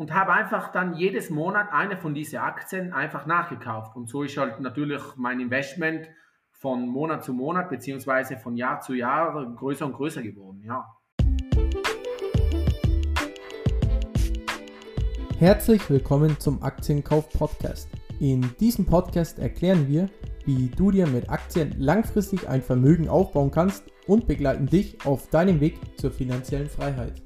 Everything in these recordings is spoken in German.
und habe einfach dann jedes Monat eine von diesen Aktien einfach nachgekauft. Und so ist halt natürlich mein Investment von Monat zu Monat beziehungsweise von Jahr zu Jahr größer und größer geworden. Ja. Herzlich willkommen zum Aktienkauf Podcast. In diesem Podcast erklären wir, wie du dir mit Aktien langfristig ein Vermögen aufbauen kannst und begleiten dich auf deinem Weg zur finanziellen Freiheit.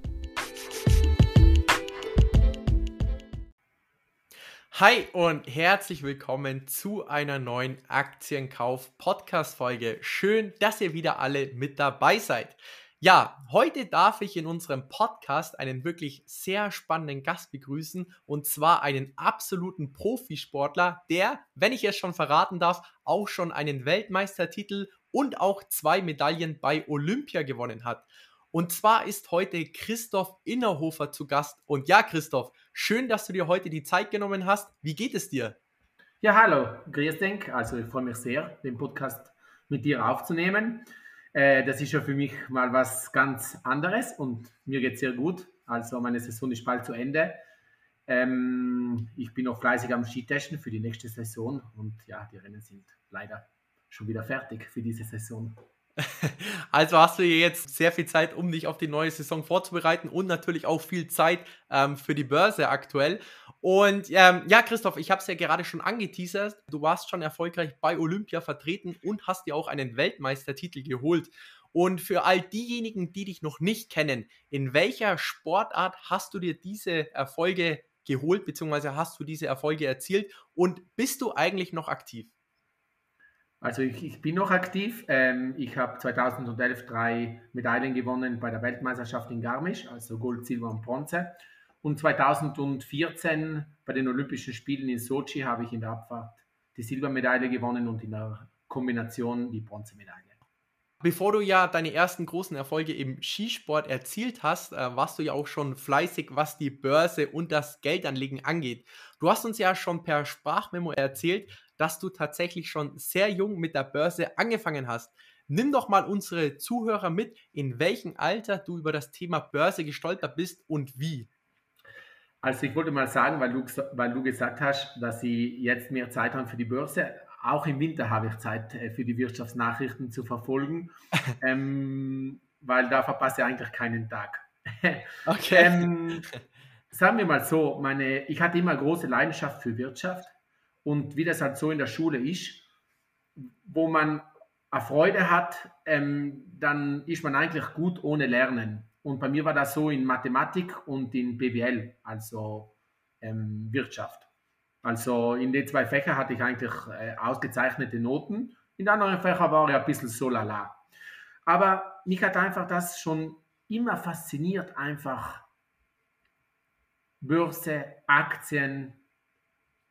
Hi und herzlich willkommen zu einer neuen Aktienkauf-Podcast-Folge. Schön, dass ihr wieder alle mit dabei seid. Ja, heute darf ich in unserem Podcast einen wirklich sehr spannenden Gast begrüßen und zwar einen absoluten Profisportler, der, wenn ich es schon verraten darf, auch schon einen Weltmeistertitel und auch zwei Medaillen bei Olympia gewonnen hat. Und zwar ist heute Christoph Innerhofer zu Gast. Und ja, Christoph, schön, dass du dir heute die Zeit genommen hast. Wie geht es dir? Ja, hallo, grüß dich. Also ich freue mich sehr, den Podcast mit dir aufzunehmen. Äh, das ist ja für mich mal was ganz anderes und mir geht es sehr gut. Also meine Saison ist bald zu Ende. Ähm, ich bin noch fleißig am Skitesten für die nächste Saison und ja, die Rennen sind leider schon wieder fertig für diese Saison. Also hast du jetzt sehr viel Zeit, um dich auf die neue Saison vorzubereiten und natürlich auch viel Zeit ähm, für die Börse aktuell. Und ähm, ja, Christoph, ich habe es ja gerade schon angeteasert. Du warst schon erfolgreich bei Olympia vertreten und hast dir auch einen Weltmeistertitel geholt. Und für all diejenigen, die dich noch nicht kennen, in welcher Sportart hast du dir diese Erfolge geholt, beziehungsweise hast du diese Erfolge erzielt und bist du eigentlich noch aktiv? Also ich, ich bin noch aktiv. Ähm, ich habe 2011 drei Medaillen gewonnen bei der Weltmeisterschaft in Garmisch, also Gold, Silber und Bronze. Und 2014 bei den Olympischen Spielen in Sochi habe ich in der Abfahrt die Silbermedaille gewonnen und in der Kombination die Bronzemedaille. Bevor du ja deine ersten großen Erfolge im Skisport erzielt hast, äh, warst du ja auch schon fleißig, was die Börse und das Geldanlegen angeht. Du hast uns ja schon per Sprachmemo erzählt, dass du tatsächlich schon sehr jung mit der Börse angefangen hast. Nimm doch mal unsere Zuhörer mit, in welchem Alter du über das Thema Börse gestolpert bist und wie. Also ich wollte mal sagen, weil du, weil du gesagt hast, dass sie jetzt mehr Zeit haben für die Börse. Auch im Winter habe ich Zeit äh, für die Wirtschaftsnachrichten zu verfolgen, ähm, weil da verpasse ich eigentlich keinen Tag. okay. ähm, sagen wir mal so, meine, ich hatte immer große Leidenschaft für Wirtschaft und wie das halt so in der Schule ist, wo man eine Freude hat, ähm, dann ist man eigentlich gut ohne Lernen. Und bei mir war das so in Mathematik und in BWL, also ähm, Wirtschaft. Also in den zwei Fächern hatte ich eigentlich äh, ausgezeichnete Noten. In anderen Fächern war ich ein bisschen so lala. Aber mich hat einfach das schon immer fasziniert, einfach Börse, Aktien,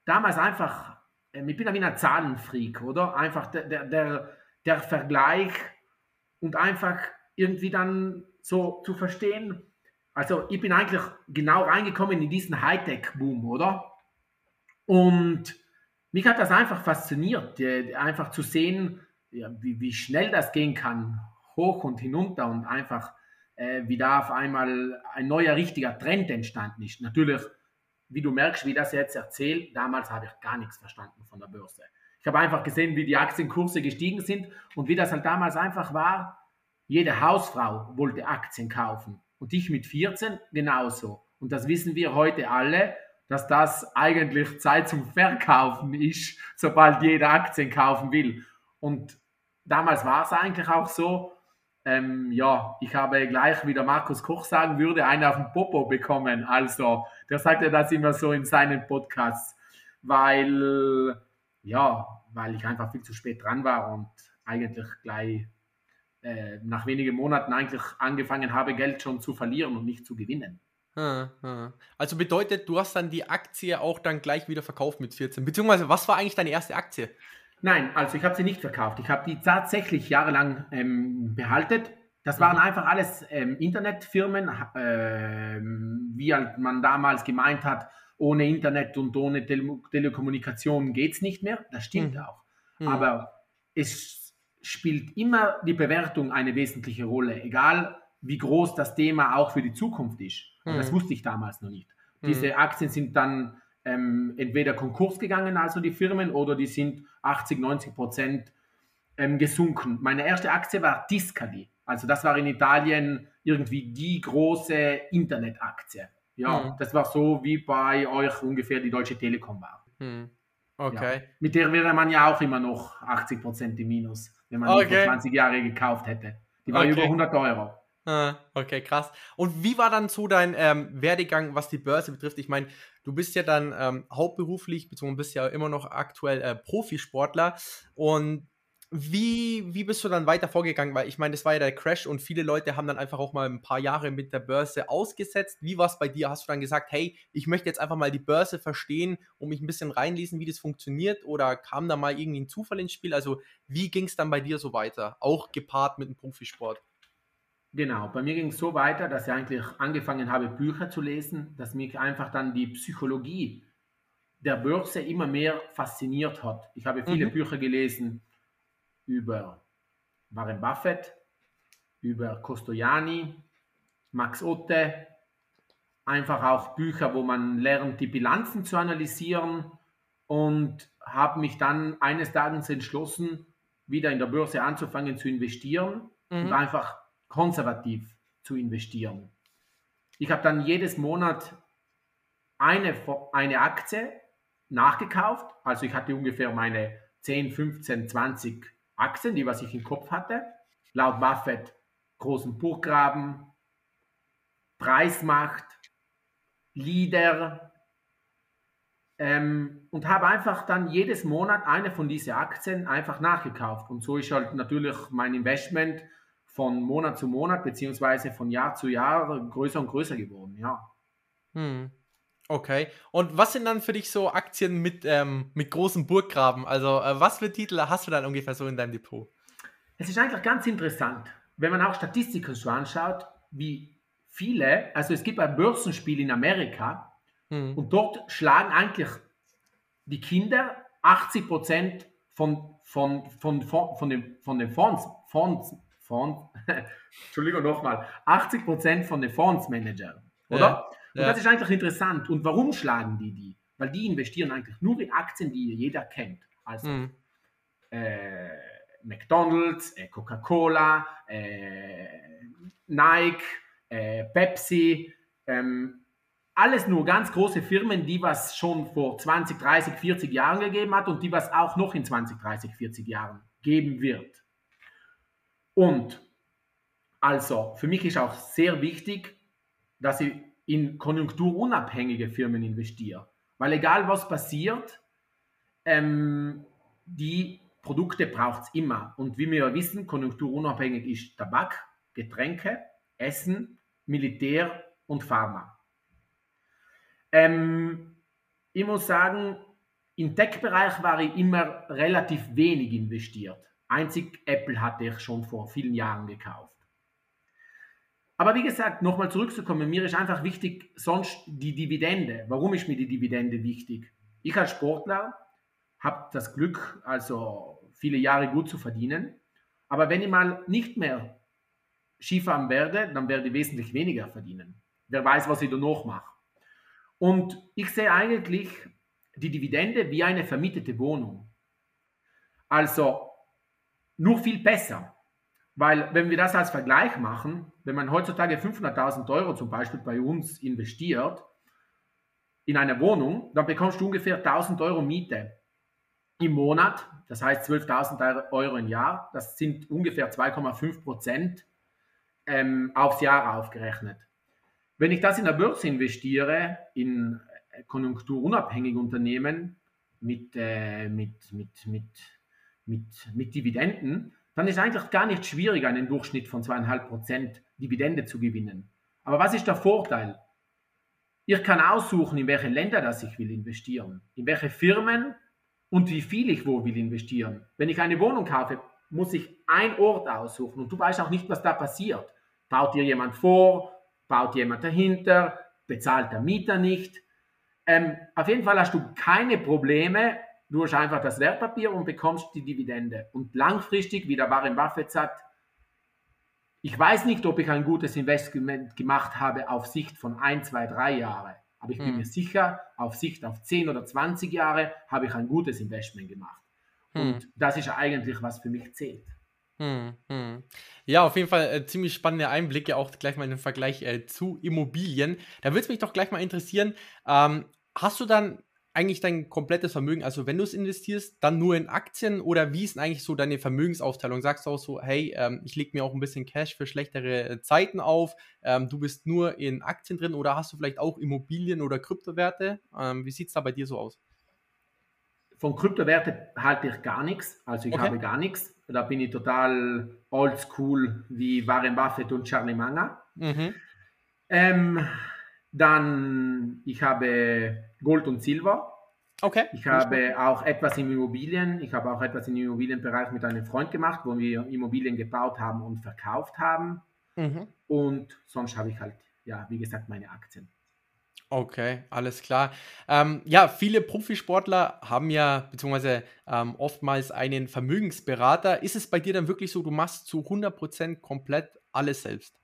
damals einfach, ähm, ich bin ja wie ein Zahlenfreak, oder? Einfach der, der, der, Vergleich und einfach irgendwie dann so zu verstehen, also ich bin eigentlich genau reingekommen in diesen Hightech-Boom, oder? Und mich hat das einfach fasziniert, einfach zu sehen, wie, wie schnell das gehen kann, hoch und hinunter und einfach, äh, wie da auf einmal ein neuer richtiger Trend entstanden ist. Natürlich wie du merkst, wie das jetzt erzählt, damals habe ich gar nichts verstanden von der Börse. Ich habe einfach gesehen, wie die Aktienkurse gestiegen sind und wie das halt damals einfach war. Jede Hausfrau wollte Aktien kaufen und ich mit 14 genauso. Und das wissen wir heute alle, dass das eigentlich Zeit zum Verkaufen ist, sobald jeder Aktien kaufen will. Und damals war es eigentlich auch so, ähm, ja, ich habe gleich, wie der Markus Koch sagen würde, einen auf den Popo bekommen. Also, der sagte das immer so in seinen Podcasts, weil, ja, weil ich einfach viel zu spät dran war und eigentlich gleich äh, nach wenigen Monaten eigentlich angefangen habe, Geld schon zu verlieren und nicht zu gewinnen. Also bedeutet, du hast dann die Aktie auch dann gleich wieder verkauft mit 14. Beziehungsweise, was war eigentlich deine erste Aktie? Nein, also ich habe sie nicht verkauft. Ich habe die tatsächlich jahrelang ähm, behalten. Das waren mhm. einfach alles ähm, Internetfirmen, ähm, wie halt man damals gemeint hat, ohne Internet und ohne Tele Telekommunikation geht es nicht mehr. Das stimmt mhm. auch. Mhm. Aber es spielt immer die Bewertung eine wesentliche Rolle, egal wie groß das Thema auch für die Zukunft ist. Und das mhm. wusste ich damals noch nicht. Diese mhm. Aktien sind dann ähm, entweder Konkurs gegangen, also die Firmen, oder die sind 80, 90 Prozent ähm, gesunken. Meine erste Aktie war Tiscali. Also das war in Italien irgendwie die große Internetaktie. Ja, mhm. das war so wie bei euch ungefähr die Deutsche Telekom war. Mhm. Okay. Ja. Mit der wäre man ja auch immer noch 80 Prozent im Minus, wenn man okay. die vor 20 Jahre gekauft hätte. Die war okay. über 100 Euro. Ah, okay, krass. Und wie war dann so dein ähm, Werdegang, was die Börse betrifft? Ich meine, du bist ja dann ähm, hauptberuflich, beziehungsweise bist ja immer noch aktuell äh, Profisportler. Und wie, wie bist du dann weiter vorgegangen? Weil ich meine, das war ja der Crash und viele Leute haben dann einfach auch mal ein paar Jahre mit der Börse ausgesetzt. Wie war es bei dir? Hast du dann gesagt, hey, ich möchte jetzt einfach mal die Börse verstehen und mich ein bisschen reinlesen, wie das funktioniert? Oder kam da mal irgendwie ein Zufall ins Spiel? Also, wie ging es dann bei dir so weiter? Auch gepaart mit dem Profisport? Genau, bei mir ging es so weiter, dass ich eigentlich angefangen habe, Bücher zu lesen, dass mich einfach dann die Psychologie der Börse immer mehr fasziniert hat. Ich habe viele mhm. Bücher gelesen über Warren Buffett, über Costoiani, Max Otte, einfach auch Bücher, wo man lernt, die Bilanzen zu analysieren und habe mich dann eines Tages entschlossen, wieder in der Börse anzufangen zu investieren mhm. und einfach konservativ zu investieren. Ich habe dann jedes Monat eine, eine Aktie nachgekauft, also ich hatte ungefähr meine 10, 15, 20 Aktien, die was ich im Kopf hatte. Laut Buffett großen Burggraben, Preismacht, Leader ähm, und habe einfach dann jedes Monat eine von diesen Aktien einfach nachgekauft. Und so ist halt natürlich mein Investment von Monat zu Monat beziehungsweise von Jahr zu Jahr größer und größer geworden, ja. Hm. Okay. Und was sind dann für dich so Aktien mit, ähm, mit großen Burggraben? Also, äh, was für Titel hast du dann ungefähr so in deinem Depot? Es ist eigentlich ganz interessant, wenn man auch Statistiken so anschaut, wie viele, also es gibt ein Börsenspiel in Amerika hm. und dort schlagen eigentlich die Kinder 80 Prozent von, von, von, von, von, den, von den Fonds, Fonds, Fonds, Entschuldigung nochmal, 80 Prozent von den Fondsmanagern, oder? Ja. Und ja. das ist eigentlich interessant. Und warum schlagen die die? Weil die investieren eigentlich nur in Aktien, die jeder kennt. Also mhm. äh, McDonald's, äh, Coca-Cola, äh, Nike, äh, Pepsi, ähm, alles nur ganz große Firmen, die was schon vor 20, 30, 40 Jahren gegeben hat und die was auch noch in 20, 30, 40 Jahren geben wird. Und also für mich ist auch sehr wichtig, dass ich in konjunkturunabhängige Firmen investiere. Weil egal was passiert, ähm, die Produkte braucht es immer. Und wie wir wissen, konjunkturunabhängig ist Tabak, Getränke, Essen, Militär und Pharma. Ähm, ich muss sagen, im Tech-Bereich war ich immer relativ wenig investiert. Einzig Apple hatte ich schon vor vielen Jahren gekauft. Aber wie gesagt, nochmal zurückzukommen, mir ist einfach wichtig, sonst die Dividende. Warum ist mir die Dividende wichtig? Ich als Sportler habe das Glück, also viele Jahre gut zu verdienen. Aber wenn ich mal nicht mehr Skifahren werde, dann werde ich wesentlich weniger verdienen. Wer weiß, was ich danach mache. Und ich sehe eigentlich die Dividende wie eine vermietete Wohnung. Also nur viel besser. Weil wenn wir das als Vergleich machen, wenn man heutzutage 500.000 Euro zum Beispiel bei uns investiert in eine Wohnung, dann bekommst du ungefähr 1000 Euro Miete im Monat, das heißt 12.000 Euro im Jahr, das sind ungefähr 2,5 Prozent ähm, aufs Jahr aufgerechnet. Wenn ich das in der Börse investiere, in äh, konjunkturunabhängige Unternehmen mit, äh, mit, mit, mit, mit, mit Dividenden, dann ist eigentlich gar nicht schwierig, einen Durchschnitt von zweieinhalb Prozent Dividende zu gewinnen. Aber was ist der Vorteil? Ich kann aussuchen, in welche Länder das ich will investieren, in welche Firmen und wie viel ich wo will investieren. Wenn ich eine Wohnung kaufe, muss ich einen Ort aussuchen und du weißt auch nicht, was da passiert. Baut dir jemand vor, baut jemand dahinter, bezahlt der Mieter nicht. Ähm, auf jeden Fall hast du keine Probleme, Du hast einfach das Wertpapier und bekommst die Dividende. Und langfristig, wie der Warren Buffett sagt, ich weiß nicht, ob ich ein gutes Investment gemacht habe auf Sicht von ein, zwei, drei Jahre. Aber ich bin hm. mir sicher, auf Sicht auf 10 oder 20 Jahre habe ich ein gutes Investment gemacht. Hm. Und das ist eigentlich, was für mich zählt. Hm, hm. Ja, auf jeden Fall äh, ziemlich spannende Einblicke, auch gleich mal im Vergleich äh, zu Immobilien. Da würde es mich doch gleich mal interessieren, ähm, hast du dann eigentlich dein komplettes Vermögen, also wenn du es investierst, dann nur in Aktien oder wie ist denn eigentlich so deine Vermögensaufteilung? Sagst du auch so, hey, ähm, ich lege mir auch ein bisschen Cash für schlechtere äh, Zeiten auf, ähm, du bist nur in Aktien drin oder hast du vielleicht auch Immobilien oder Kryptowerte? Ähm, wie sieht es da bei dir so aus? Von Kryptowerte halte ich gar nichts, also ich okay. habe gar nichts. Da bin ich total oldschool wie Warren Buffett und Charlie Manga. Mhm. Ähm, dann, ich habe Gold und Silber. Okay. Ich habe auch etwas in Immobilien. Ich habe auch etwas im Immobilienbereich mit einem Freund gemacht, wo wir Immobilien gebaut haben und verkauft haben. Mhm. Und sonst habe ich halt, ja, wie gesagt, meine Aktien. Okay, alles klar. Ähm, ja, viele Profisportler haben ja, beziehungsweise ähm, oftmals einen Vermögensberater. Ist es bei dir dann wirklich so, du machst zu 100% komplett alles selbst?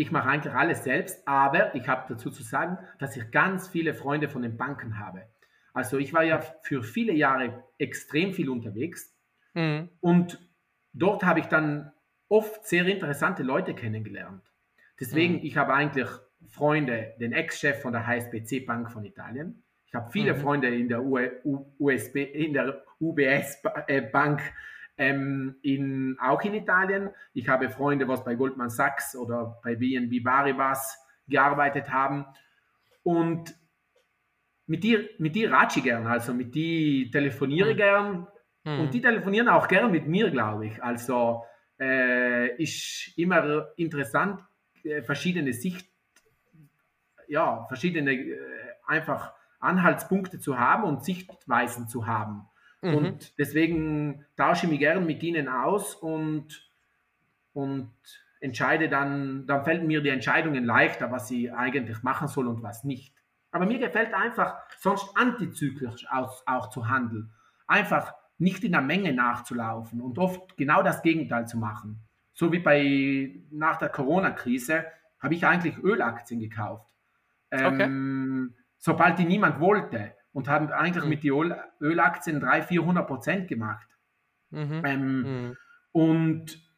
Ich mache eigentlich alles selbst, aber ich habe dazu zu sagen, dass ich ganz viele Freunde von den Banken habe. Also ich war ja für viele Jahre extrem viel unterwegs mhm. und dort habe ich dann oft sehr interessante Leute kennengelernt. Deswegen, mhm. ich habe eigentlich Freunde, den Ex-Chef von der HSBC Bank von Italien. Ich habe viele mhm. Freunde in der, USB, in der UBS äh, Bank ähm, in, auch in Italien. Ich habe Freunde, was bei Goldman Sachs oder bei BNB Paribas gearbeitet haben. Und mit dir, mit dir ratsche ich gern, also mit dir telefoniere mhm. gern. Mhm. Und die telefonieren auch gern mit mir, glaube ich. Also äh, ist immer interessant, äh, verschiedene Sicht, ja, verschiedene äh, einfach Anhaltspunkte zu haben und Sichtweisen zu haben. Mhm. Und deswegen tausche ich mich gern mit ihnen aus und, und entscheide dann, dann fällt mir die Entscheidungen leichter, was ich eigentlich machen soll und was nicht. Aber mir gefällt einfach, sonst antizyklisch auch, auch zu handeln. Einfach nicht in der Menge nachzulaufen und oft genau das Gegenteil zu machen. So wie bei nach der Corona-Krise habe ich eigentlich Ölaktien gekauft. Ähm, okay. Sobald die niemand wollte und haben eigentlich mhm. mit den Ölaktien 300, 400 Prozent gemacht. Mhm. Ähm, mhm. Und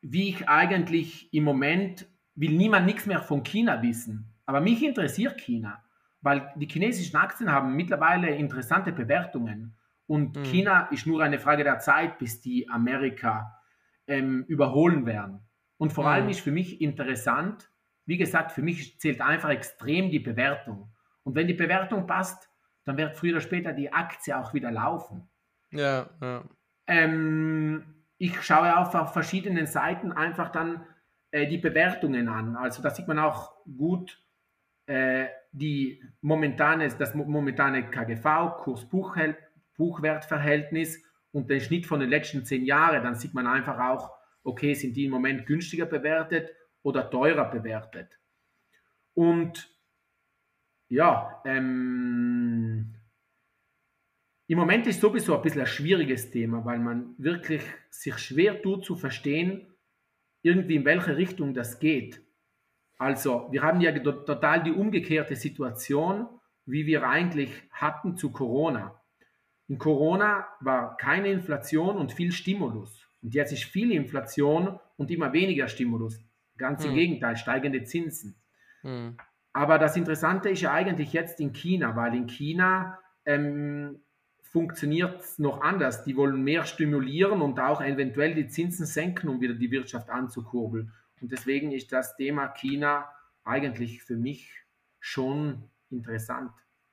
wie ich eigentlich im Moment will niemand nichts mehr von China wissen. Aber mich interessiert China, weil die chinesischen Aktien haben mittlerweile interessante Bewertungen. Und mhm. China ist nur eine Frage der Zeit, bis die Amerika ähm, überholen werden. Und vor allem mhm. ist für mich interessant, wie gesagt, für mich zählt einfach extrem die Bewertung. Und wenn die Bewertung passt, dann wird früher oder später die Aktie auch wieder laufen. Ja, ja. Ähm, ich schaue auf, auf verschiedenen Seiten einfach dann äh, die Bewertungen an. Also da sieht man auch gut äh, die momentane, das momentane KGV, Kurs-Buchwertverhältnis und den Schnitt von den letzten zehn Jahren. Dann sieht man einfach auch, okay, sind die im Moment günstiger bewertet oder teurer bewertet. Und ja, ähm, im Moment ist sowieso ein bisschen ein schwieriges Thema, weil man wirklich sich schwer tut zu verstehen, irgendwie in welche Richtung das geht. Also, wir haben ja total die umgekehrte Situation, wie wir eigentlich hatten zu Corona. In Corona war keine Inflation und viel Stimulus. Und jetzt ist viel Inflation und immer weniger Stimulus. Ganz im hm. Gegenteil, steigende Zinsen. Hm. Aber das Interessante ist ja eigentlich jetzt in China, weil in China ähm, funktioniert es noch anders. Die wollen mehr stimulieren und auch eventuell die Zinsen senken, um wieder die Wirtschaft anzukurbeln. Und deswegen ist das Thema China eigentlich für mich schon interessant,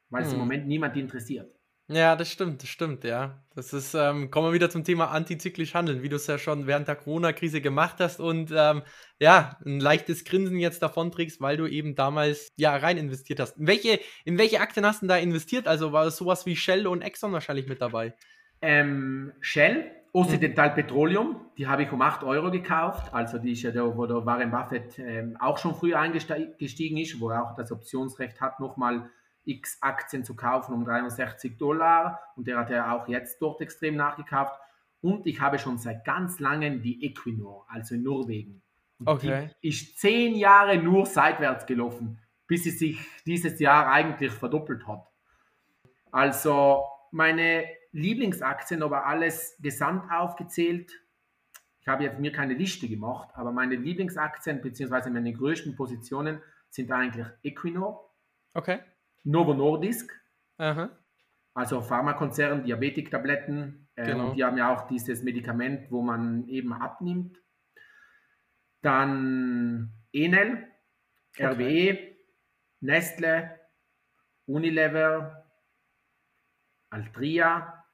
weil es hm. im Moment niemand interessiert. Ja, das stimmt, das stimmt, ja. Das ist, ähm, kommen wir wieder zum Thema antizyklisch handeln, wie du es ja schon während der Corona-Krise gemacht hast und ähm, ja, ein leichtes Grinsen jetzt davon trägst, weil du eben damals ja rein investiert hast. In welche, in welche Aktien hast du da investiert? Also war es sowas wie Shell und Exxon wahrscheinlich mit dabei? Ähm, Shell, Occidental mhm. Petroleum, die habe ich um 8 Euro gekauft. Also die ist ja da, wo der Warren Buffett ähm, auch schon früher eingestiegen ist, wo er auch das Optionsrecht hat, nochmal X Aktien zu kaufen um 63 Dollar und der hat ja auch jetzt dort extrem nachgekauft. Und ich habe schon seit ganz langem die Equinor, also in Norwegen. Und okay. Die ist zehn Jahre nur seitwärts gelaufen, bis sie sich dieses Jahr eigentlich verdoppelt hat. Also meine Lieblingsaktien, aber alles gesamt aufgezählt. Ich habe jetzt mir keine Liste gemacht, aber meine Lieblingsaktien bzw. meine größten Positionen sind eigentlich Equinor, Okay. Novo Nordisk, Aha. also Pharmakonzern, Diabetiktabletten. Äh, Genau. Und die haben ja auch dieses Medikament, wo man eben abnimmt. Dann Enel, Okay. RWE, Nestle, Unilever, Altria,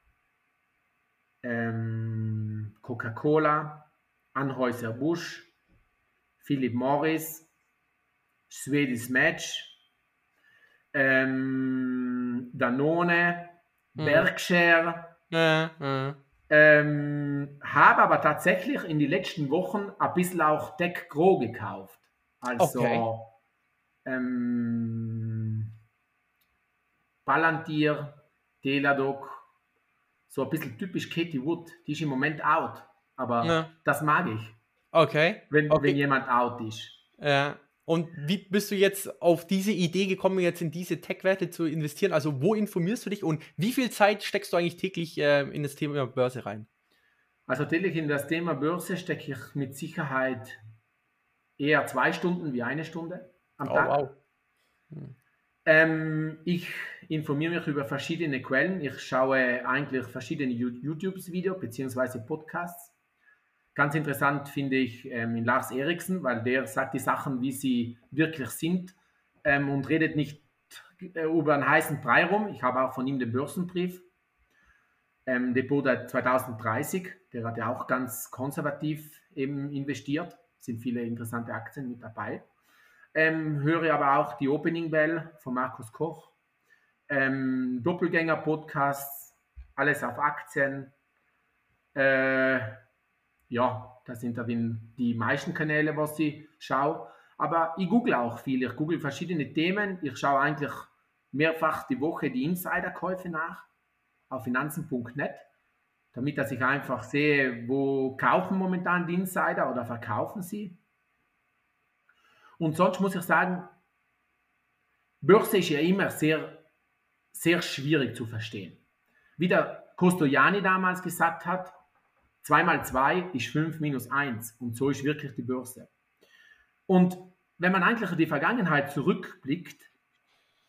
ähm, Coca-Cola, Anheuser-Busch, Philip Morris, Swedish Match, ähm, Danone, Mhm. Berkshire, Äh, äh. ähm, habe aber tatsächlich in den letzten Wochen ein bisschen auch Deck Gro gekauft. Also Okay. ähm, Palantir, Teladoc, so ein bisschen typisch Katie Wood. Die ist im Moment out, aber Ja. das mag ich, Okay. wenn, Okay. wenn jemand out ist. Ja. Und wie bist du jetzt auf diese Idee gekommen, jetzt in diese Tech-Werte zu investieren? Also wo informierst du dich und wie viel Zeit steckst du eigentlich täglich äh, in das Thema Börse rein? Also täglich in das Thema Börse stecke ich mit Sicherheit eher zwei Stunden wie eine Stunde am Oh, Tag. wow. Ähm, ich informiere mich über verschiedene Quellen. Ich schaue eigentlich verschiedene Yo- YouTube-Videos bzw. Podcasts. Ganz interessant finde ich ähm, in Lars Eriksen, weil der sagt die Sachen, wie sie wirklich sind ähm, und redet nicht äh, über einen heißen Brei rum. Ich habe auch von ihm den Börsenbrief, ähm, Depot der 2030. Der hat ja auch ganz konservativ eben investiert. Sind viele interessante Aktien mit dabei. Ähm, höre aber auch die Opening Bell von Markus Koch. Ähm, Doppelgänger-Podcasts, alles auf Aktien. Äh, ja, das sind da die- meisten Kanäle, was ich schaue. Aber ich google auch viel. Ich google verschiedene Themen. Ich schaue eigentlich mehrfach die Woche die Insiderkäufe nach auf finanzen.net, damit dass ich einfach sehe, wo kaufen momentan die Insider oder verkaufen sie. Und sonst muss ich sagen, Börse ist ja immer sehr, sehr schwierig zu verstehen. Wie der Costoliani damals gesagt hat, 2 mal 2 ist 5 minus 1 und so ist wirklich die Börse. Und wenn man eigentlich in die Vergangenheit zurückblickt,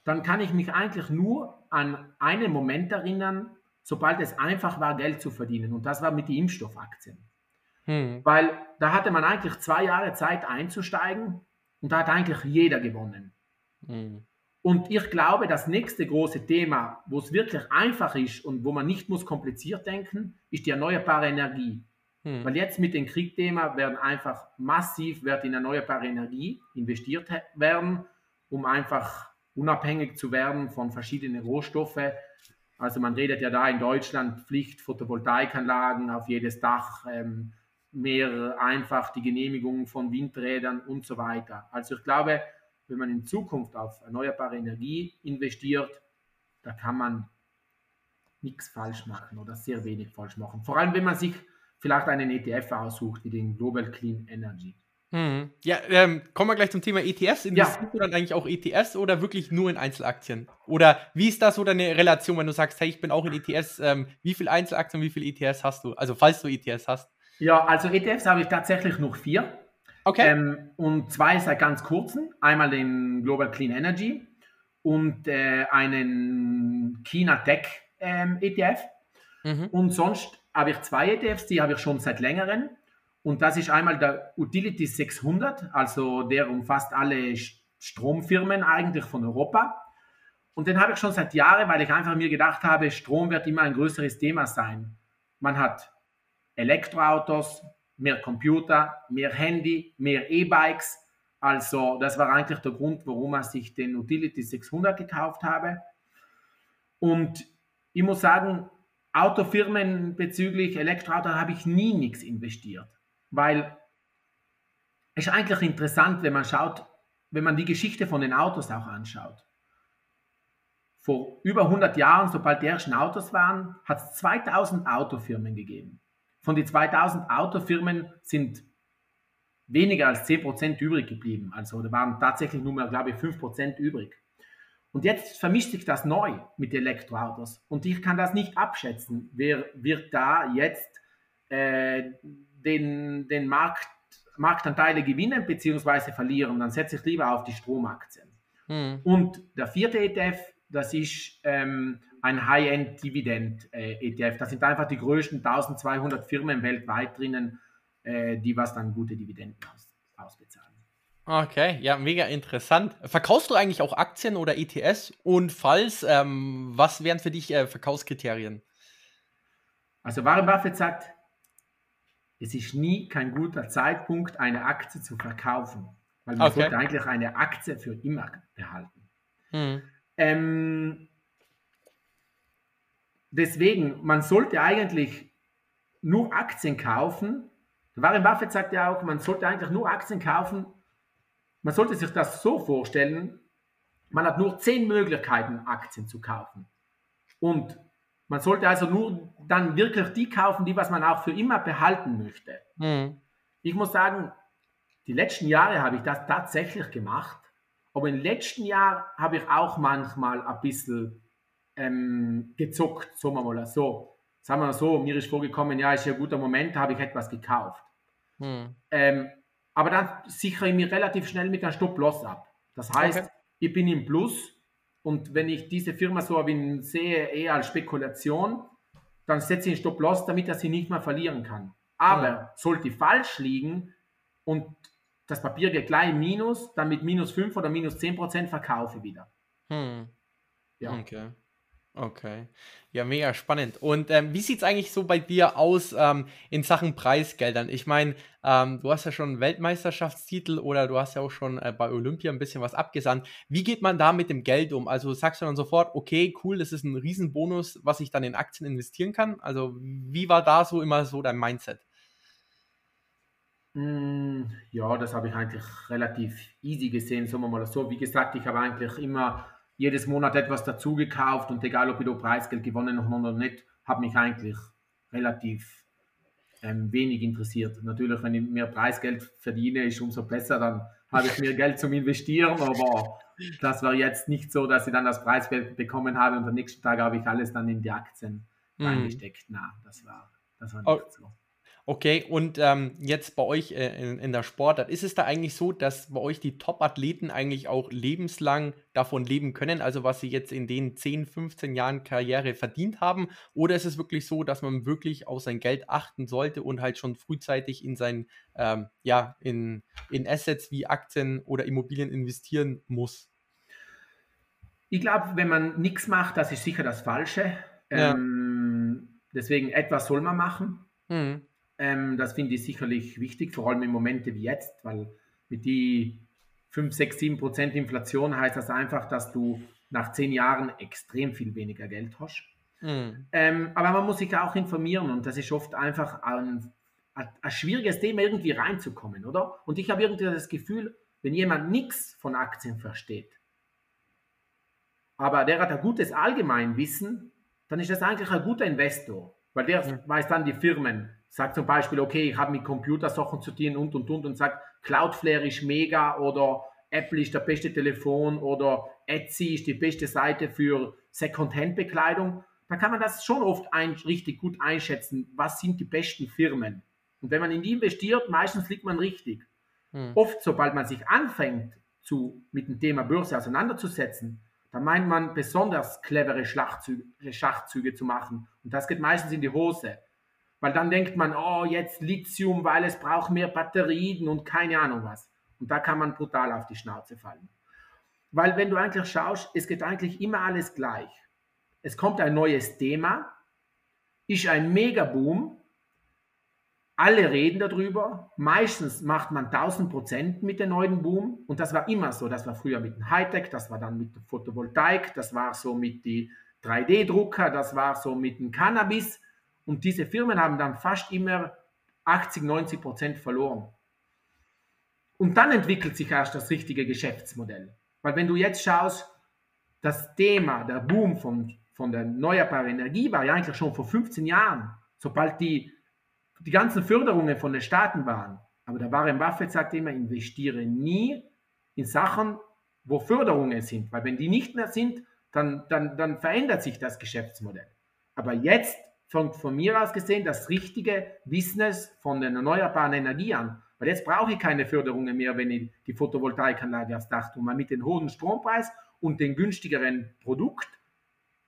dann kann ich mich eigentlich nur an einen Moment erinnern, sobald es einfach war, Geld zu verdienen. Und das war mit den Impfstoffaktien. Hm. Weil da hatte man eigentlich zwei Jahre Zeit einzusteigen und da hat eigentlich jeder gewonnen. Hm. Und ich glaube, das nächste große Thema, wo es wirklich einfach ist und wo man nicht muss kompliziert denken, ist die erneuerbare Energie. Hm. Weil jetzt mit dem Kriegthema werden einfach massiv wird in erneuerbare Energie investiert werden, um einfach unabhängig zu werden von verschiedenen Rohstoffen. Also man redet ja da in Deutschland Pflicht Photovoltaikanlagen auf jedes Dach, ähm, mehr einfach die Genehmigung von Windrädern und so weiter. Also ich glaube, wenn man in Zukunft auf erneuerbare Energie investiert, da kann man nichts falsch machen oder sehr wenig falsch machen. Vor allem, wenn man sich vielleicht einen ETF aussucht, wie den Global Clean Energy. Hm. Ja, ähm, kommen wir gleich zum Thema ETFs. Ja. Investierst du dann eigentlich auch ETFs oder wirklich nur in Einzelaktien? Oder wie ist das so deine Relation, wenn du sagst, hey, ich bin auch in ETFs, ähm, wie viel Einzelaktien, wie viel ETFs hast du? Also falls du ETFs hast. Ja, also ETFs habe ich tatsächlich noch vier. Okay. Ähm, und zwei seit ganz kurzem. Einmal den Global Clean Energy und äh, einen China Tech ähm, ETF. Mhm. Und sonst habe ich zwei ETFs, die habe ich schon seit längerem. Und das ist einmal der Utility 600, also der umfasst alle Stromfirmen eigentlich von Europa. Und den habe ich schon seit Jahren, weil ich einfach mir gedacht habe, Strom wird immer ein größeres Thema sein. Man hat Elektroautos, mehr Computer, mehr Handy, mehr E-Bikes. Also das war eigentlich der Grund, warum ich sich den Utility 600 gekauft habe. Und ich muss sagen, Autofirmen bezüglich Elektroauto habe ich nie nichts investiert, weil es ist eigentlich interessant, wenn man schaut, wenn man die Geschichte von den Autos auch anschaut. Vor über 100 Jahren, sobald die ersten Autos waren, hat es 2000 Autofirmen gegeben. Von den 2000 Autofirmen sind weniger als 10% übrig geblieben. Also da waren tatsächlich nur mehr, glaube ich, 5% übrig. Und jetzt vermischt sich das neu mit Elektroautos. Und ich kann das nicht abschätzen. Wer wird da jetzt äh, den, den Markt, Marktanteile gewinnen bzw. verlieren? Dann setze ich lieber auf die Stromaktien. Hm. Und der vierte ETF, das ist ähm, ein High-End-Dividend-ETF. Äh, das sind einfach die größten 1200 Firmen weltweit drinnen, äh, die was dann gute Dividenden aus, ausbezahlen. Okay, ja, mega interessant. Verkaufst du eigentlich auch Aktien oder ETS? Und falls, ähm, was wären für dich äh, Verkaufskriterien? Also Warren Buffett sagt, es ist nie kein guter Zeitpunkt, eine Aktie zu verkaufen. Weil man okay. sollte eigentlich eine Aktie für immer behalten. Hm. Ähm, deswegen, man sollte eigentlich nur Aktien kaufen. Warren Buffett sagt ja auch, man sollte eigentlich nur Aktien kaufen. Man sollte sich das so vorstellen, man hat nur zehn Möglichkeiten, Aktien zu kaufen. Und man sollte also nur dann wirklich die kaufen, die was man auch für immer behalten möchte. Mhm. Ich muss sagen, die letzten Jahre habe ich das tatsächlich gemacht. Aber im letzten Jahr habe ich auch manchmal ein bisschen ähm, gezockt, sagen wir mal so. Sagen wir mal so, mir ist vorgekommen, ja, ist ja ein guter Moment, da habe ich etwas gekauft. Hm. Ähm, aber dann sichere ich mir relativ schnell mit einem Stop-Loss ab. Das heißt, okay. ich bin im Plus und wenn ich diese Firma so wie sehe, eher als Spekulation, dann setze ich einen Stop-Loss, damit er sie nicht mehr verlieren kann. Aber hm. sollte falsch liegen und das Papier geht gleich minus, dann mit minus 5 oder minus 10 Prozent verkaufe wieder. Hm. Ja. Okay. Okay. Ja, mega spannend. Und ähm, wie sieht es eigentlich so bei dir aus ähm, in Sachen Preisgeldern? Ich meine, ähm, du hast ja schon einen Weltmeisterschaftstitel oder du hast ja auch schon äh, bei Olympia ein bisschen was abgesandt. Wie geht man da mit dem Geld um? Also sagst du dann sofort, okay, cool, das ist ein Riesenbonus, was ich dann in Aktien investieren kann? Also wie war da so immer so dein Mindset? Hm, ja, das habe ich eigentlich relativ easy gesehen, sagen wir mal so. Wie gesagt, ich habe eigentlich immer jedes Monat etwas dazu gekauft und egal, ob ich da Preisgeld gewonnen habe oder nicht, habe mich eigentlich relativ ähm, wenig interessiert. Natürlich, wenn ich mehr Preisgeld verdiene, ist umso besser, dann habe ich mehr Geld zum Investieren, aber das war jetzt nicht so, dass ich dann das Preisgeld bekommen habe und am nächsten Tag habe ich alles dann in die Aktien mhm. reingesteckt. Na, das war, das war nicht oh. so. Okay, und ähm, jetzt bei euch äh, in, in, der Sportart, ist es da eigentlich so, dass bei euch die Top-Athleten eigentlich auch lebenslang davon leben können, also was sie jetzt in den 10, 15 Jahren Karriere verdient haben? Oder ist es wirklich so, dass man wirklich auf sein Geld achten sollte und halt schon frühzeitig in sein, ähm, ja, in, in Assets wie Aktien oder Immobilien investieren muss? Ich glaube, wenn man nichts macht, das ist sicher das Falsche. Ja. Ähm, deswegen etwas soll man machen. Mhm. Ähm, das finde ich sicherlich wichtig, vor allem in Momente wie jetzt, weil mit die 5, 6, 7 Prozent Inflation heißt das einfach, dass du nach zehn Jahren extrem viel weniger Geld hast. Mhm. Ähm, aber man muss sich auch informieren und das ist oft einfach ein, ein, ein schwieriges Thema, irgendwie reinzukommen, oder? Und ich habe irgendwie das Gefühl, wenn jemand nichts von Aktien versteht, aber der hat ein gutes Allgemeinwissen, dann ist das eigentlich ein guter Investor, weil der mhm. weiß dann die Firmen, sagt zum Beispiel, okay, ich habe mit Computersachen zu tun und und und und sagt, Cloudflare ist mega oder Apple ist der beste Telefon oder Etsy ist die beste Seite für Secondhand-Bekleidung, dann kann man das schon oft ein, richtig gut einschätzen, was sind die besten Firmen. Und wenn man in die investiert, meistens liegt man richtig. Hm. Oft, sobald man sich anfängt, zu, mit dem Thema Börse auseinanderzusetzen, dann meint man besonders clevere Schachzüge, Schachzüge zu machen. Und das geht meistens in die Hose. Weil dann denkt man, oh, jetzt Lithium, weil es braucht mehr Batterien und keine Ahnung was. Und da kann man brutal auf die Schnauze fallen. Weil wenn du eigentlich schaust, es geht eigentlich immer alles gleich. Es kommt ein neues Thema, ist ein Megaboom, alle reden darüber, meistens macht man 1000 Prozent mit dem neuen Boom und das war immer so. Das war früher mit dem Hightech, das war dann mit der Photovoltaik, das war so mit die 3D-Drucker, das war so mit dem Cannabis und diese Firmen haben dann fast immer 80, 90 Prozent verloren. Und dann entwickelt sich erst das richtige Geschäftsmodell. Weil wenn du jetzt schaust, das Thema, der Boom von, von der erneuerbaren Energie war ja eigentlich schon vor 15 Jahren, sobald die, die ganzen Förderungen von den Staaten waren. Aber der Warren Buffett sagt immer, investiere nie in Sachen, wo Förderungen sind. Weil wenn die nicht mehr sind, dann, dann, dann verändert sich das Geschäftsmodell. Aber jetzt fängt von mir aus gesehen das richtige Business von der erneuerbaren Energie an. Weil jetzt brauche ich keine Förderungen mehr, wenn ich die Photovoltaikanlage aufs Dach tue. Weil mit dem hohen Strompreis und dem günstigeren Produkt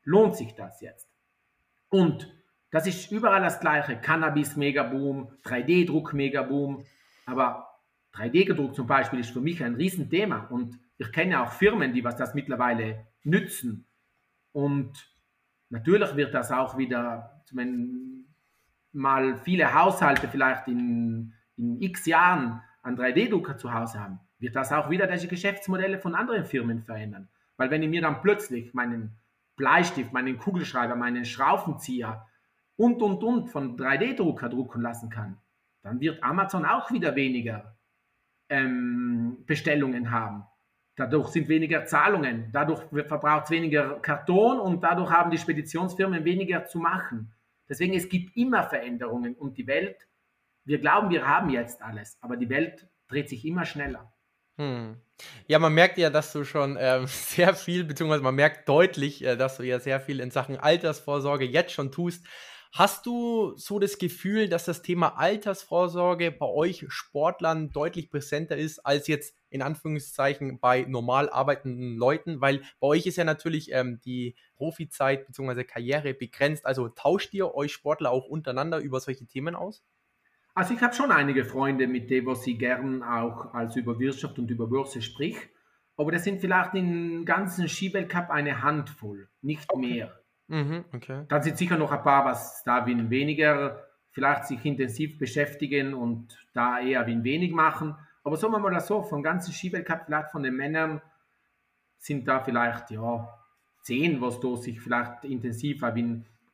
lohnt sich das jetzt. Und das ist überall das Gleiche. Cannabis Megaboom, 3D-Druck Megaboom. Aber 3D-Gedruck zum Beispiel ist für mich ein Riesenthema. Und ich kenne auch Firmen, die was das mittlerweile nützen. Und natürlich wird das auch wieder, wenn mal viele Haushalte vielleicht in, in x Jahren einen 3D-Drucker zu Hause haben, wird das auch wieder diese Geschäftsmodelle von anderen Firmen verändern. Weil wenn ich mir dann plötzlich meinen Bleistift, meinen Kugelschreiber, meinen Schraubenzieher und, und, und von 3D-Drucker drucken lassen kann, dann wird Amazon auch wieder weniger ähm, Bestellungen haben. Dadurch sind weniger Zahlungen, dadurch verbraucht es weniger Karton und dadurch haben die Speditionsfirmen weniger zu machen. Deswegen, es gibt immer Veränderungen und die Welt, wir glauben, wir haben jetzt alles, aber die Welt dreht sich immer schneller. Hm. Ja, man merkt ja, dass du schon ähm, sehr viel, beziehungsweise man merkt deutlich, äh, dass du ja sehr viel in Sachen Altersvorsorge jetzt schon tust. Hast du so das Gefühl, dass das Thema Altersvorsorge bei euch Sportlern deutlich präsenter ist als jetzt in Anführungszeichen bei normal arbeitenden Leuten? Weil bei euch ist ja natürlich ähm, die Profizeit bzw. Karriere begrenzt. Also tauscht ihr euch Sportler auch untereinander über solche Themen aus? Also ich habe schon einige Freunde, mit denen was ich gern auch als über Wirtschaft und über Börse sprich. Aber das sind vielleicht im ganzen Skiweltcup eine Handvoll, nicht okay. mehr. Mhm, okay. Dann sind sicher noch ein paar, was da weniger vielleicht sich intensiv beschäftigen und da eher wenig machen. Aber sagen wir mal so, vom ganzen Skiweltcup, vielleicht von den Männern, sind da vielleicht ja zehn, was da sich vielleicht intensiver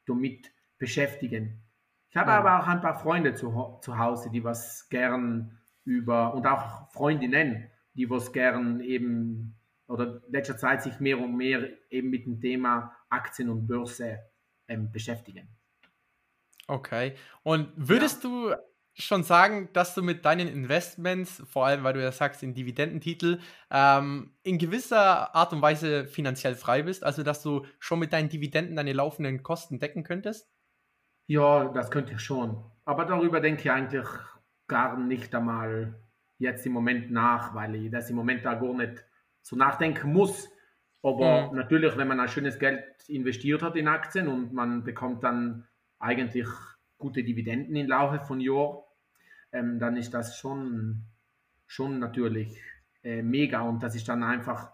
damit beschäftigen. Ich habe ja. aber auch ein paar Freunde zu, zu Hause, die was gern über und auch Freundinnen, die was gern eben oder letzter Zeit sich mehr und mehr eben mit dem Thema Aktien und Börse ähm, beschäftigen. Okay. Und würdest ja. du schon sagen, dass du mit deinen Investments, vor allem weil du ja sagst, in Dividendentitel, ähm, in gewisser Art und Weise finanziell frei bist? Also, dass du schon mit deinen Dividenden deine laufenden Kosten decken könntest? Ja, das könnte ich schon. Aber darüber denke ich eigentlich gar nicht einmal jetzt im Moment nach, weil ich das im Moment da gar nicht so nachdenken muss. Aber mhm. natürlich, wenn man ein schönes Geld investiert hat in Aktien und man bekommt dann eigentlich gute Dividenden im Laufe von Jahr, ähm, dann ist das schon, schon natürlich äh, mega und das ist dann einfach,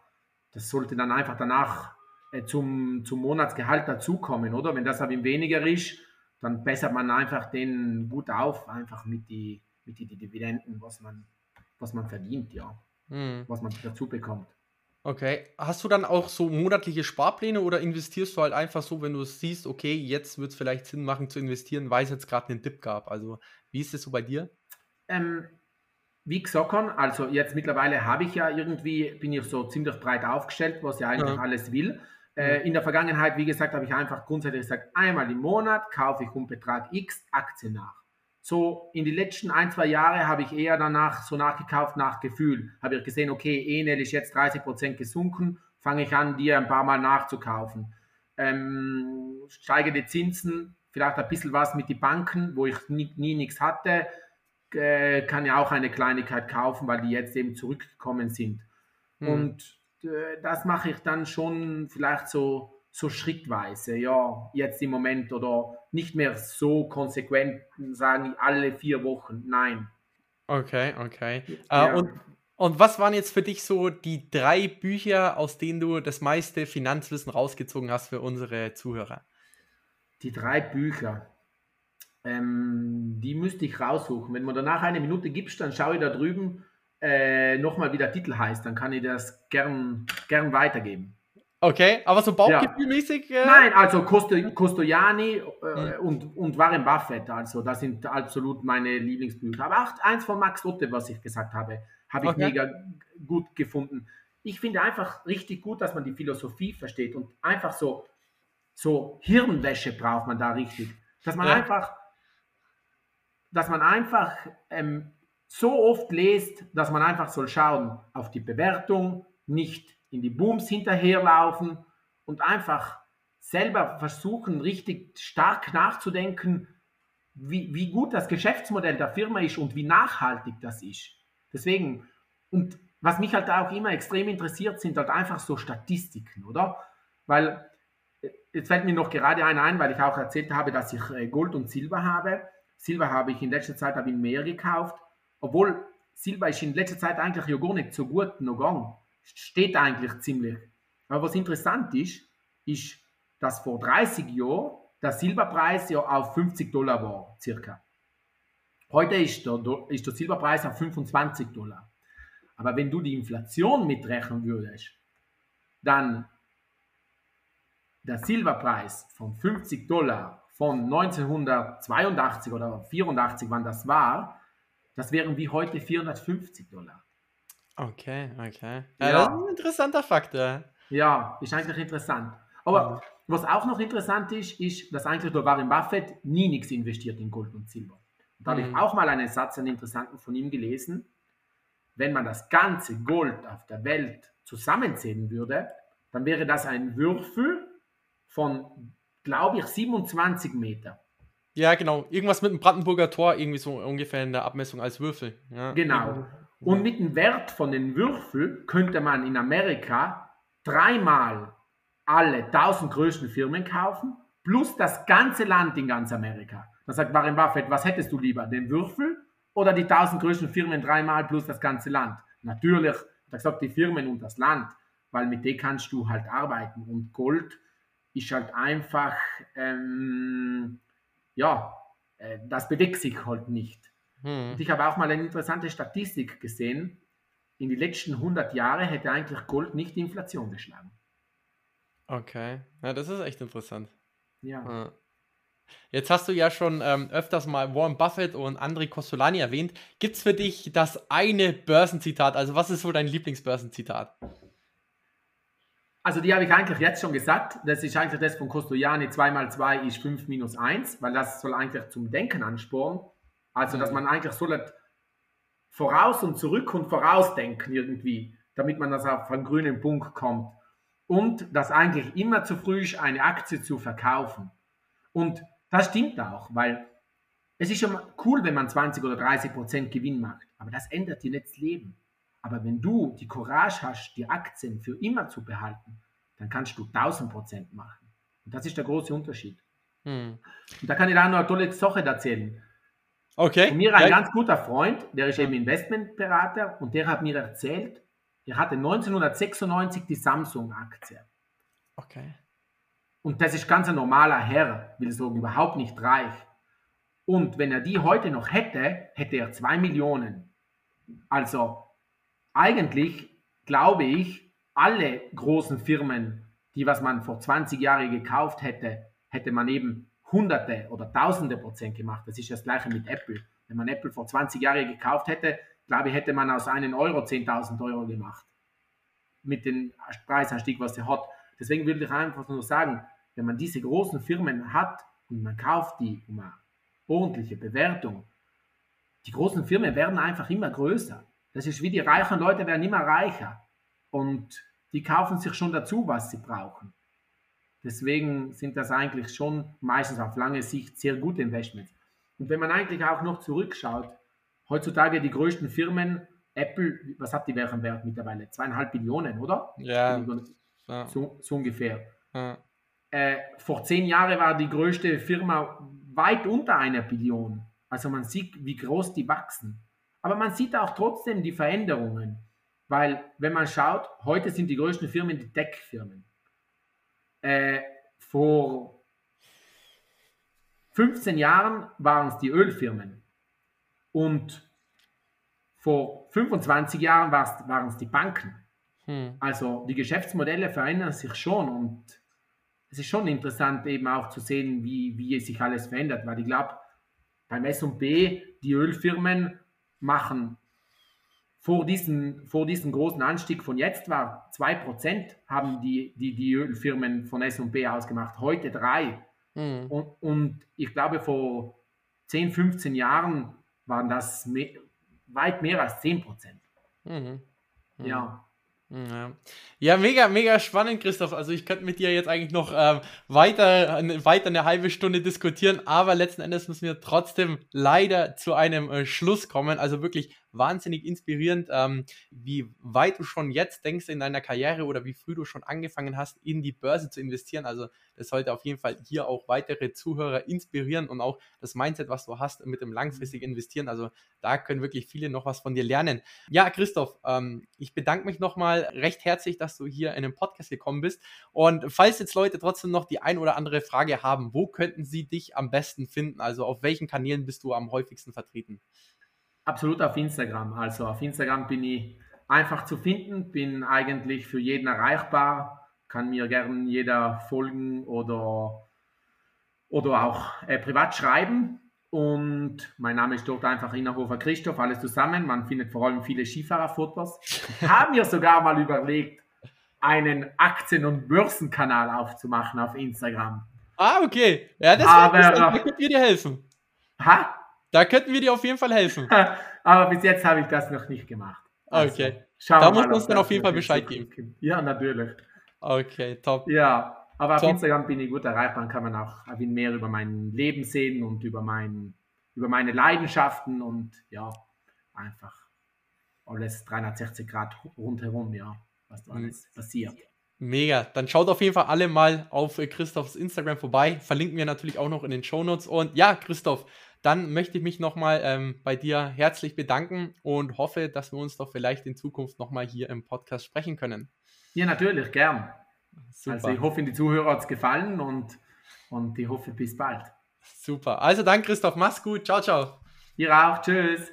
das sollte dann einfach danach äh, zum, zum Monatsgehalt dazukommen, oder? Wenn das aber weniger ist, dann bessert man einfach den gut auf, einfach mit die, mit die, die Dividenden, was man, was man verdient, ja. Mhm. Was man dazu bekommt. Okay. Hast du dann auch so monatliche Sparpläne oder investierst du halt einfach so, wenn du siehst, okay, jetzt wird es vielleicht Sinn machen zu investieren, weil es jetzt gerade einen Dip gab? Also, wie ist es so bei dir? Ähm, wie gesagt, also jetzt mittlerweile habe ich ja irgendwie, bin ich so ziemlich breit aufgestellt, was ich eigentlich ja. alles will. Äh, in der Vergangenheit, wie gesagt, habe ich einfach grundsätzlich gesagt, einmal im Monat kaufe ich um Betrag X Aktien nach so in die letzten ein, zwei Jahre habe ich eher danach so nachgekauft nach Gefühl. Habe ich gesehen, okay, Enel ist jetzt 30% gesunken, fange ich an, dir ein paar Mal nachzukaufen. Ähm, steigende Zinsen, vielleicht ein bisschen was mit den Banken, wo ich nie, nie nichts hatte, äh, kann ja auch eine Kleinigkeit kaufen, weil die jetzt eben zurückgekommen sind. Hm. Und äh, das mache ich dann schon vielleicht so so schrittweise, ja, jetzt im Moment oder nicht mehr so konsequent sagen, alle vier Wochen, nein. Okay, okay. Ja. Äh, und, und was waren jetzt für dich so die drei Bücher, aus denen du das meiste Finanzwissen rausgezogen hast für unsere Zuhörer? Die drei Bücher, ähm, die müsste ich raussuchen. Wenn man danach eine Minute gibst, dann schaue ich da drüben äh, nochmal, wie der Titel heißt. Dann kann ich das gern, gern weitergeben. Okay, aber so Bauchgefühlmäßig? Ja. Äh? Nein, also Costo, Costojani äh, hm. und, und Warren Buffett, also das sind absolut meine Lieblingsbücher. Aber auch eins von Max Otte, was ich gesagt habe, habe ich okay. mega gut gefunden. Ich finde einfach richtig gut, dass man die Philosophie versteht und einfach so, so Hirnwäsche braucht man da richtig. Dass man ja. einfach, dass man einfach ähm, so oft lest, dass man einfach soll schauen auf die Bewertung, nicht in die Booms hinterherlaufen und einfach selber versuchen, richtig stark nachzudenken, wie, wie gut das Geschäftsmodell der Firma ist und wie nachhaltig das ist. Deswegen, und was mich halt auch immer extrem interessiert, sind halt einfach so Statistiken, oder? Weil, äh, jetzt fällt mir noch gerade einer ein, weil ich auch erzählt habe, dass ich äh, Gold und Silber habe. Silber habe ich in letzter Zeit habe ich mehr gekauft, obwohl Silber ist in letzter Zeit eigentlich ja gar nicht so gut noch gegangen. Steht eigentlich ziemlich. Aber was interessant ist, ist, dass vor 30 Jahren der Silberpreis ja auf 50 Dollar war, circa. Heute ist der, ist der Silberpreis auf 25 Dollar. Aber wenn du die Inflation mitrechnen würdest, dann der Silberpreis von 50 Dollar von 1982 oder 84, wann das war, das wären wie heute 450 Dollar. Okay, okay. Ja, ja. Das ist ein interessanter Fakt. Ja, ja ist eigentlich interessant. Aber ja. was auch noch interessant ist, ist, dass eigentlich der Warren Buffett nie nichts investiert in Gold und Silber. Und da mhm. habe ich auch mal einen Satz, einen interessanten von ihm gelesen. Wenn man das ganze Gold auf der Welt zusammenzählen würde, dann wäre das ein Würfel von, glaube ich, 27 Meter. Ja, genau. Irgendwas mit dem Brandenburger Tor, irgendwie so ungefähr in der Abmessung als Würfel. Ja. Genau. Und mit dem Wert von den Würfel könnte man in Amerika dreimal alle 1000 größten Firmen kaufen, plus das ganze Land in ganz Amerika. Da sagt Warren Buffett, was hättest du lieber, den Würfel oder die 1000 größten Firmen dreimal plus das ganze Land? Natürlich, da gesagt die Firmen und das Land, weil mit denen kannst du halt arbeiten. Und Gold ist halt einfach, ähm, ja, äh, das bewegt sich halt nicht. Hm. Und ich habe auch mal eine interessante Statistik gesehen. In den letzten 100 Jahren hätte eigentlich Gold nicht die Inflation geschlagen. Okay, ja, das ist echt interessant. Ja. ja. Jetzt hast du ja schon ähm, öfters mal Warren Buffett und André Costolani erwähnt. Gibt es für dich das eine Börsenzitat? Also, was ist so dein Lieblingsbörsenzitat? Also, die habe ich eigentlich jetzt schon gesagt. Das ist eigentlich das von Costolani: 2 mal 2 ist 5 minus 1, weil das soll eigentlich zum Denken ansporen. Also, dass man eigentlich soll voraus und zurück und vorausdenken irgendwie, damit man das auf einen grünen Punkt kommt und dass eigentlich immer zu früh ist, eine Aktie zu verkaufen. Und das stimmt auch, weil es ist schon cool, wenn man 20 oder 30 Prozent Gewinn macht, aber das ändert dir nicht das Leben. Aber wenn du die Courage hast, die Aktien für immer zu behalten, dann kannst du 1000 Prozent machen. Und das ist der große Unterschied. Hm. Und da kann ich da noch eine tolle Sache erzählen. Okay. Von mir ein ganz guter Freund, der ist eben Investmentberater und der hat mir erzählt, er hatte 1996 die Samsung-Aktie. Okay. Und das ist ganz ein normaler Herr, will sagen, überhaupt nicht reich. Und wenn er die heute noch hätte, hätte er zwei Millionen. Also eigentlich glaube ich, alle großen Firmen, die was man vor 20 Jahren gekauft hätte, hätte man eben Hunderte oder Tausende Prozent gemacht. Das ist das gleiche mit Apple. Wenn man Apple vor 20 Jahren gekauft hätte, glaube ich, hätte man aus einem Euro 10.000 Euro gemacht. Mit dem Preisanstieg, was er hat. Deswegen würde ich einfach nur sagen, wenn man diese großen Firmen hat und man kauft die um eine ordentliche Bewertung, die großen Firmen werden einfach immer größer. Das ist wie die reichen Leute werden immer reicher. Und die kaufen sich schon dazu, was sie brauchen. Deswegen sind das eigentlich schon meistens auf lange Sicht sehr gute Investments. Und wenn man eigentlich auch noch zurückschaut, heutzutage die größten Firmen, Apple, was hat die welchen Wert mittlerweile? Zweieinhalb Billionen, oder? Ja. So, so ungefähr. Ja. Äh, vor zehn Jahren war die größte Firma weit unter einer Billion. Also man sieht, wie groß die wachsen. Aber man sieht auch trotzdem die Veränderungen. Weil, wenn man schaut, heute sind die größten Firmen die Tech-Firmen. Äh, vor 15 Jahren waren es die Ölfirmen. Und vor 25 Jahren waren es die Banken. Hm. Also die Geschäftsmodelle verändern sich schon und es ist schon interessant eben auch zu sehen, wie, wie sich alles verändert, weil ich glaube, beim S&P, die Ölfirmen machen vor diesem, vor diesem großen Anstieg von jetzt war 2% haben die, die, die Ölfirmen von S&P ausgemacht, heute 3%. Mhm. Und, und ich glaube, vor 10, 15 Jahren waren das weit mehr als 10 Prozent. Mhm. Mhm. Ja. Ja. ja, mega, mega spannend, Christoph. Also ich könnte mit dir jetzt eigentlich noch ähm, weiter, weiter eine halbe Stunde diskutieren, aber letzten Endes müssen wir trotzdem leider zu einem äh, Schluss kommen. Also wirklich wahnsinnig inspirierend, ähm, wie weit du schon jetzt denkst in deiner Karriere oder wie früh du schon angefangen hast, in die Börse zu investieren. Also das sollte auf jeden Fall hier auch weitere Zuhörer inspirieren und auch das Mindset, was du hast mit dem langfristigen Investieren. Also da können wirklich viele noch was von dir lernen. Ja, Christoph, ähm, ich bedanke mich nochmal recht herzlich, dass du hier in den Podcast gekommen bist. Und falls jetzt Leute trotzdem noch die ein oder andere Frage haben, wo könnten sie dich am besten finden? Also auf welchen Kanälen bist du am häufigsten vertreten? Absolut auf Instagram. Also auf Instagram bin ich einfach zu finden, bin eigentlich für jeden erreichbar, kann mir gern jeder folgen oder, oder auch äh, privat schreiben. Und mein Name ist dort einfach Innerhofer Christoph, alles zusammen. Man findet vor allem viele Skifahrerfotos. Ich habe mir sogar mal überlegt, einen Aktien- und Börsenkanal aufzumachen auf Instagram. Ah, okay. Ja, das Aber, da könnten wir dir helfen. Ha? Da könnten wir dir auf jeden Fall helfen. Aber bis jetzt habe ich das noch nicht gemacht. Also, okay. da musst du uns dann auf jeden Fall Bescheid geben. Ja, natürlich. Okay, top. Ja, aber top. auf Instagram bin ich gut erreichbar. Dann kann man auch ein mehr über mein Leben sehen und über, mein, über meine Leidenschaften und ja, einfach alles 360 Grad rundherum, ja, was da alles passiert. Mega. Dann schaut auf jeden Fall alle mal auf Christophs Instagram vorbei. Verlinken wir natürlich auch noch in den Show Notes. Und ja, Christoph, dann möchte ich mich nochmal ähm, bei dir herzlich bedanken und hoffe, dass wir uns doch vielleicht in Zukunft nochmal hier im Podcast sprechen können. Ja, natürlich, gern. Super. Also ich hoffe, die Zuhörer hat es gefallen und, und ich hoffe, bis bald. Super. Also dann, Christoph, mach's gut. Ciao, ciao. Ihr auch. Tschüss.